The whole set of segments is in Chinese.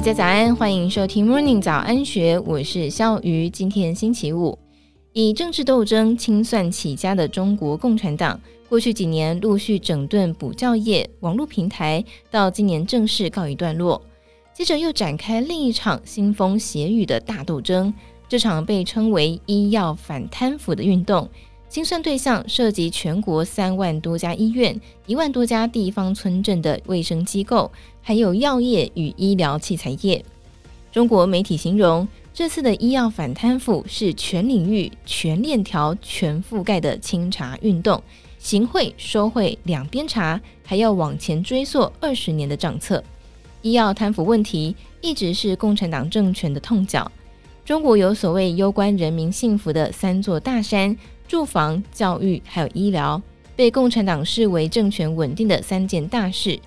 大家早安，欢迎收听 Morning 早安学，我是肖瑜。今天星期五，以政治斗争清算起家的中国共产党，过去几年陆续整顿补教业、网络平台，到今年正式告一段落。接着又展开另一场腥风血雨的大斗争，这场被称为“医药反贪腐”的运动。清算对象涉及全国三万多家医院、一万多家地方村镇的卫生机构，还有药业与医疗器材业。中国媒体形容，这次的医药反贪腐是全领域、全链条、全覆盖的清查运动，行贿收贿两边查，还要往前追溯二十年的账册。医药贪腐问题一直是共产党政权的痛脚。中国有所谓攸关人民幸福的三座大山。住房、教育还有医疗，被共产党视为政权稳定的三件大事。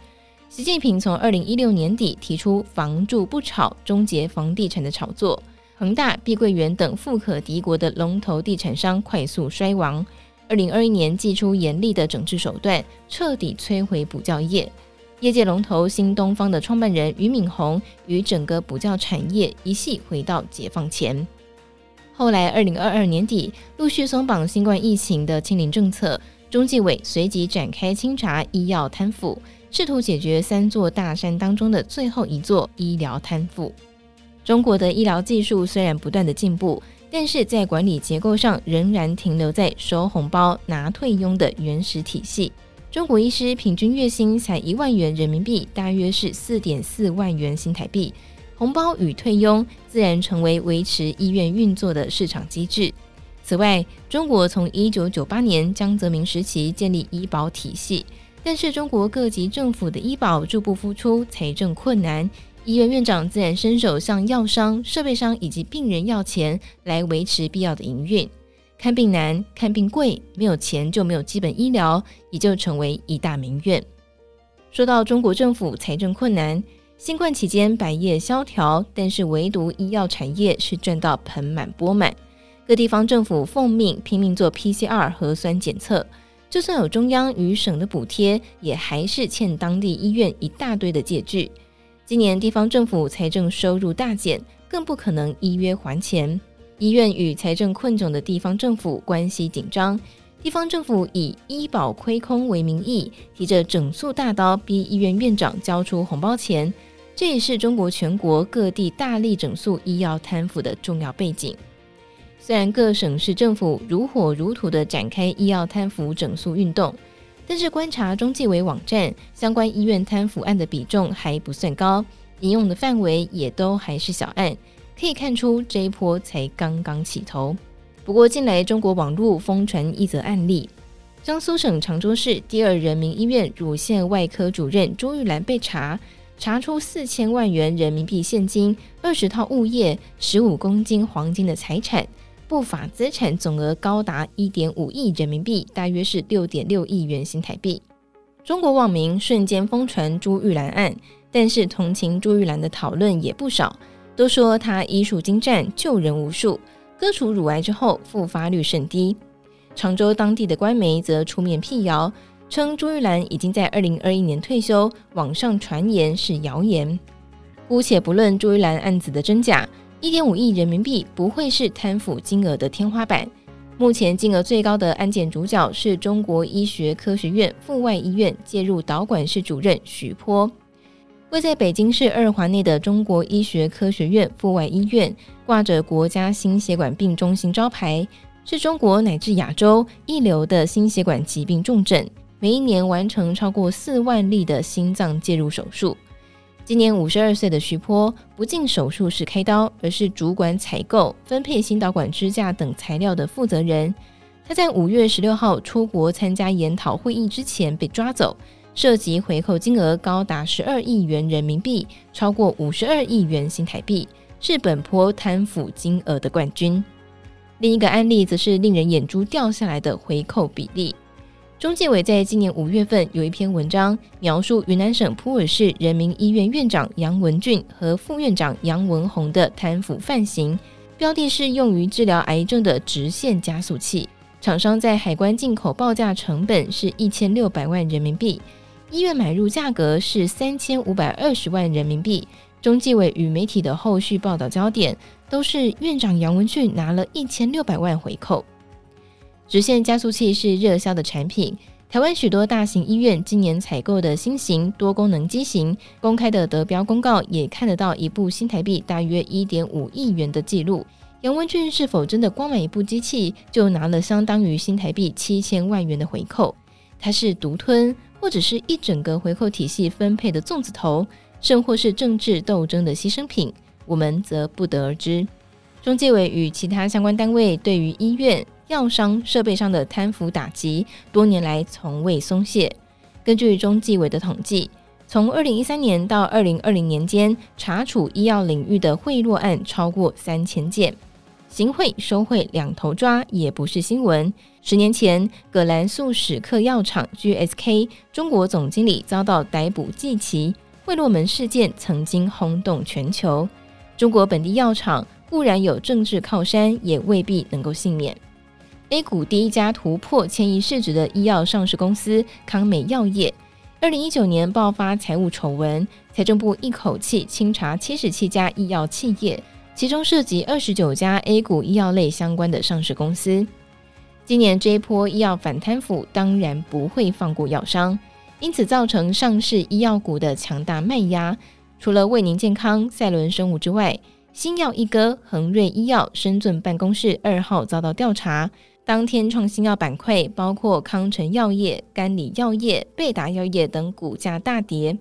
习近平从二零一六年底提出“房住不炒”，终结房地产的炒作，恒大、碧桂园等富可敌国的龙头地产商快速衰亡。二零二一年祭出严厉的整治手段，彻底摧毁补教业。业界龙头新东方的创办人俞敏洪与整个补教产业一系回到解放前。后来，二零二二年底陆续松绑新冠疫情的清零政策，中纪委随即展开清查医药贪腐，试图解决三座大山当中的最后一座医疗贪腐。中国的医疗技术虽然不断的进步，但是在管理结构上仍然停留在收红包、拿退佣的原始体系。中国医师平均月薪才一万元人民币，大约是四点四万元新台币。红包与退佣自然成为维持医院运作的市场机制。此外，中国从一九九八年江泽民时期建立医保体系，但是中国各级政府的医保入不敷出，财政困难，医院院长自然伸手向药商、设备商以及病人要钱来维持必要的营运。看病难，看病贵，没有钱就没有基本医疗，也就成为一大民怨。说到中国政府财政困难。新冠期间百业萧条，但是唯独医药产业是赚到盆满钵满。各地方政府奉命拼命做 PCR 核酸检测，就算有中央与省的补贴，也还是欠当地医院一大堆的借据。今年地方政府财政收入大减，更不可能依约还钱。医院与财政困窘的地方政府关系紧张，地方政府以医保亏空为名义，提着整肃大刀逼医院院长交出红包钱。这也是中国全国各地大力整肃医药贪腐的重要背景。虽然各省市政府如火如荼地展开医药贪腐整肃运动，但是观察中纪委网站，相关医院贪腐案的比重还不算高，引用的范围也都还是小案，可以看出这一波才刚刚起头。不过近来中国网络疯传一则案例：江苏省常州市第二人民医院乳腺外科主任朱玉兰被查。查出四千万元人民币现金、二十套物业、十五公斤黄金的财产，不法资产总额高达一点五亿人民币，大约是六点六亿元新台币。中国网民瞬间疯传朱玉兰案，但是同情朱玉兰的讨论也不少，都说她医术精湛、救人无数，割除乳癌之后复发率甚低。常州当地的官媒则出面辟谣。称朱玉兰已经在二零二一年退休，网上传言是谣言。姑且不论朱玉兰案子的真假，一点五亿人民币不会是贪腐金额的天花板。目前金额最高的案件主角是中国医学科学院阜外医院介入导管室主任许波。位在北京市二环内的中国医学科学院阜外医院，挂着国家心血管病中心招牌，是中国乃至亚洲一流的心血管疾病重症。每一年完成超过四万例的心脏介入手术。今年五十二岁的徐波不进手术室开刀，而是主管采购、分配心导管支架等材料的负责人。他在五月十六号出国参加研讨会议之前被抓走，涉及回扣金额高达十二亿元人民币，超过五十二亿元新台币，是本坡贪腐金额的冠军。另一个案例则是令人眼珠掉下来的回扣比例。中纪委在今年五月份有一篇文章，描述云南省普洱市人民医院院长杨文俊和副院长杨文宏的贪腐犯行，标的是用于治疗癌症的直线加速器，厂商在海关进口报价成本是一千六百万人民币，医院买入价格是三千五百二十万人民币，中纪委与媒体的后续报道焦点都是院长杨文俊拿了一千六百万回扣。直线加速器是热销的产品。台湾许多大型医院今年采购的新型多功能机型，公开的得标公告也看得到一部新台币大约一点五亿元的记录。杨文俊是否真的光买一部机器就拿了相当于新台币七千万元的回扣？他是独吞，或者是一整个回扣体系分配的粽子头，甚或是政治斗争的牺牲品？我们则不得而知。中纪委与其他相关单位对于医院。药商设备上的贪腐打击，多年来从未松懈。根据中纪委的统计，从二零一三年到二零二零年间，查处医药领域的贿赂案超过三千件，行贿收贿两头抓也不是新闻。十年前，葛兰素史克药厂 （GSK） 中国总经理遭到逮捕祭旗，贿赂门事件曾经轰动全球。中国本地药厂固然有政治靠山，也未必能够幸免。A 股第一家突破千亿市值的医药上市公司康美药业，二零一九年爆发财务丑闻，财政部一口气清查七十七家医药企业，其中涉及二十九家 A 股医药类相关的上市公司。今年这一波医药反贪腐，当然不会放过药商，因此造成上市医药股的强大卖压。除了卫宁健康、赛伦生物之外，新药一哥恒瑞医药深圳办公室二号遭到调查。当天创新药板块包括康臣药业、甘李药业、贝达药业等股价大跌。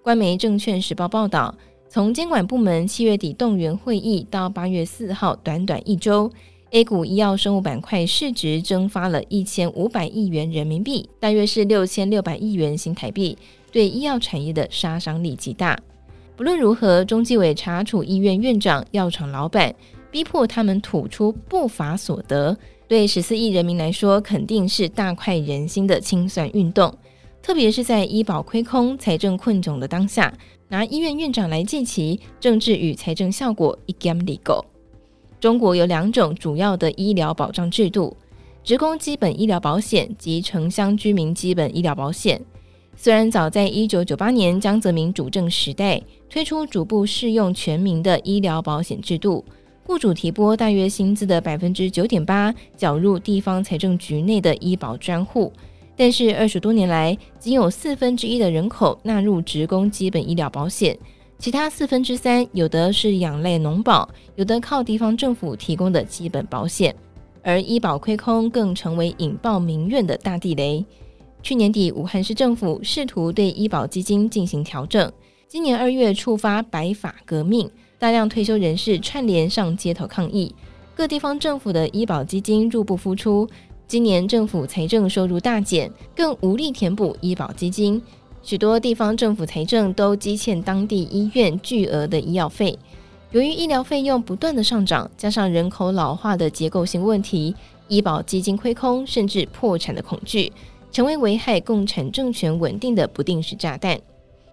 官媒证券时报报道，从监管部门七月底动员会议到八月四号，短短一周，A 股医药生物板块市值蒸发了一千五百亿元人民币，大约是六千六百亿元新台币，对医药产业的杀伤力极大。不论如何，中纪委查处医院院长、药厂老板，逼迫他们吐出不法所得。对十四亿人民来说，肯定是大快人心的清算运动。特别是在医保亏空、财政困窘的当下，拿医院院长来祭旗，政治与财政效果一兼利够。中国有两种主要的医疗保障制度：职工基本医疗保险及城乡居民基本医疗保险。虽然早在一九九八年江泽民主政时代推出逐步适用全民的医疗保险制度。雇主提拨大约薪资的百分之九点八缴入地方财政局内的医保专户，但是二十多年来，仅有四分之一的人口纳入职工基本医疗保险，其他四分之三有的是养类农保，有的靠地方政府提供的基本保险，而医保亏空更成为引爆民怨的大地雷。去年底，武汉市政府试图对医保基金进行调整，今年二月触发白法革命。大量退休人士串联上街头抗议，各地方政府的医保基金入不敷出。今年政府财政收入大减，更无力填补医保基金，许多地方政府财政都积欠当地医院巨额的医药费。由于医疗费用不断的上涨，加上人口老化的结构性问题，医保基金亏空甚至破产的恐惧，成为危害共产政权稳定的不定时炸弹。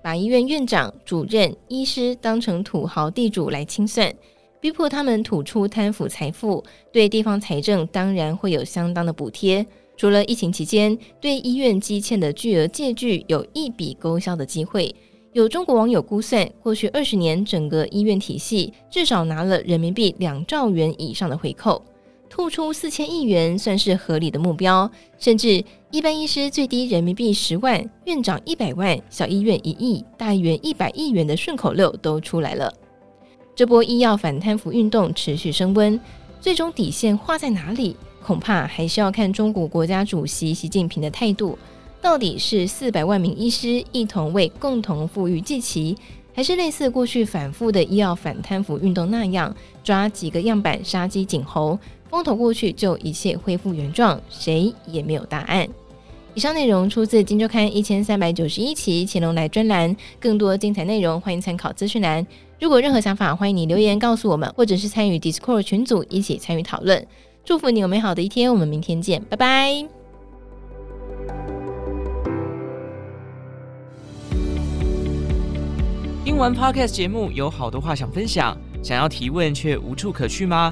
把医院院长、主任、医师当成土豪地主来清算，逼迫他们吐出贪腐财富，对地方财政当然会有相当的补贴。除了疫情期间对医院积欠的巨额借据有一笔勾销的机会，有中国网友估算，过去二十年整个医院体系至少拿了人民币两兆元以上的回扣。吐出四千亿元算是合理的目标，甚至一般医师最低人民币十万，院长一百万，小医院一亿，大医院一百亿元的顺口溜都出来了。这波医药反贪腐运动持续升温，最终底线画在哪里？恐怕还是要看中国国家主席习近平的态度，到底是四百万名医师一同为共同富裕祭旗，还是类似过去反复的医药反贪腐运动那样，抓几个样板杀鸡儆猴？风头过去，就一切恢复原状，谁也没有答案。以上内容出自《金周刊》一千三百九十一期乾隆来专栏，更多精彩内容欢迎参考资讯栏。如果任何想法，欢迎你留言告诉我们，或者是参与 Discord 群组一起参与讨论。祝福你有美好的一天，我们明天见，拜拜。听完 Podcast 节目，有好多话想分享，想要提问却无处可去吗？